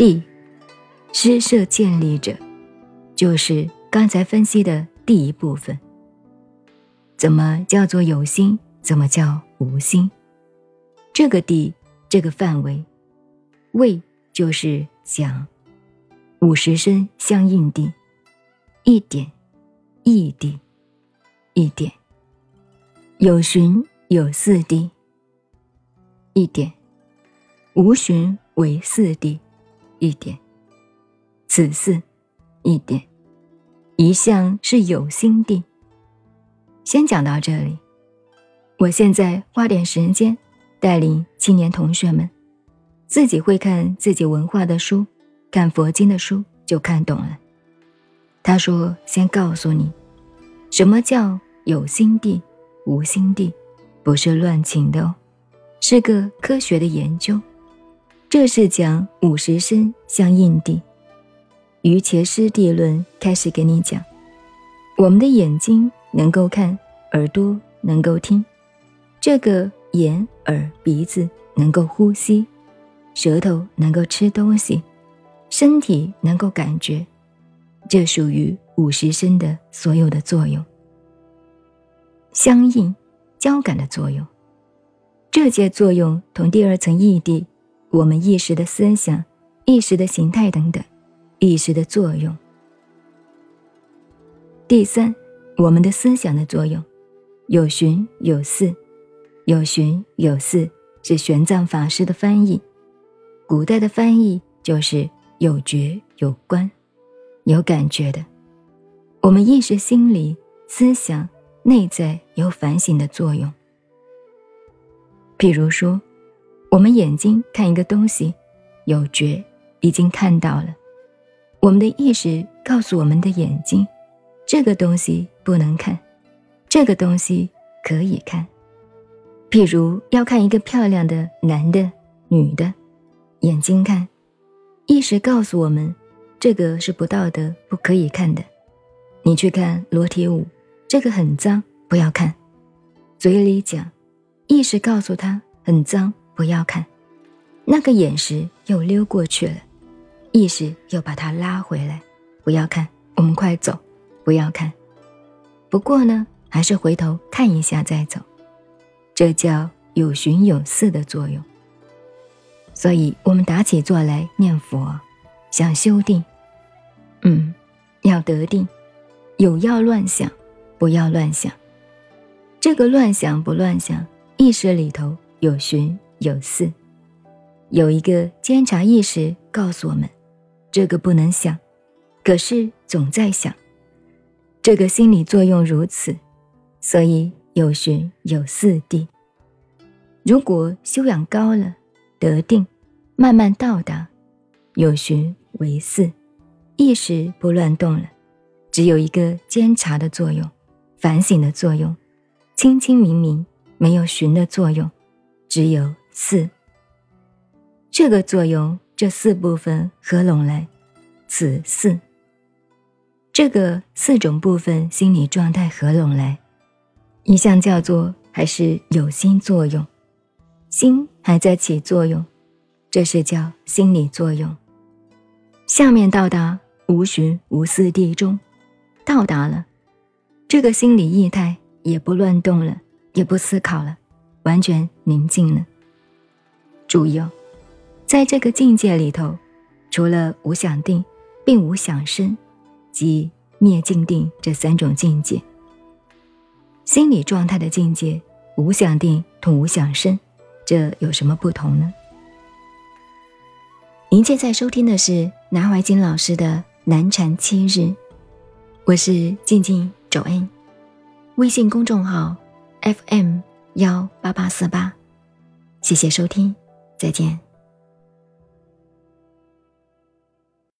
地，施设建立者，就是刚才分析的第一部分。怎么叫做有心？怎么叫无心？这个地，这个范围，位就是讲五十声相应地，一点，一地，一点，有寻有四地，一点，无寻为四地，一点，此四，一点，一向是有心地。先讲到这里。我现在花点时间，带领青年同学们，自己会看自己文化的书，看佛经的书，就看懂了。他说：“先告诉你，什么叫有心地、无心地，不是乱请的哦，是个科学的研究。这是讲五十声相应地。于前师地论开始给你讲，我们的眼睛能够看，耳朵能够听。”这个眼、耳、鼻子能够呼吸，舌头能够吃东西，身体能够感觉，这属于五十声的所有的作用。相应、交感的作用，这些作用同第二层异地，我们意识的思想、意识的形态等等，意识的作用。第三，我们的思想的作用，有寻有思。有寻有似是玄奘法师的翻译，古代的翻译就是有觉有观，有感觉的。我们意识、心理、思想、内在有反省的作用。譬如说，我们眼睛看一个东西，有觉，已经看到了，我们的意识告诉我们的眼睛，这个东西不能看，这个东西可以看。譬如要看一个漂亮的男的、女的，眼睛看，意识告诉我们，这个是不道德、不可以看的。你去看裸体舞，这个很脏，不要看。嘴里讲，意识告诉他很脏，不要看。那个眼神又溜过去了，意识又把它拉回来，不要看，我们快走，不要看。不过呢，还是回头看一下再走。这叫有寻有似的作用，所以我们打起坐来念佛，想修定，嗯，要得定，有要乱想，不要乱想。这个乱想不乱想，意识里头有寻有四，有一个监察意识告诉我们，这个不能想，可是总在想，这个心理作用如此，所以。有寻有四地。如果修养高了，得定，慢慢到达，有寻为四，意识不乱动了，只有一个监察的作用，反省的作用，清清明明，没有寻的作用，只有四。这个作用，这四部分合拢来，此四。这个四种部分心理状态合拢来。一项叫做还是有心作用，心还在起作用，这是叫心理作用。下面到达无寻无思地中，到达了，这个心理意态也不乱动了，也不思考了，完全宁静了。注意哦，在这个境界里头，除了无想定，并无想生，即灭尽定这三种境界。心理状态的境界，无想定同无想生，这有什么不同呢？您现在收听的是南怀瑾老师的南禅七日，我是静静周恩，微信公众号 FM 幺八八四八，谢谢收听，再见。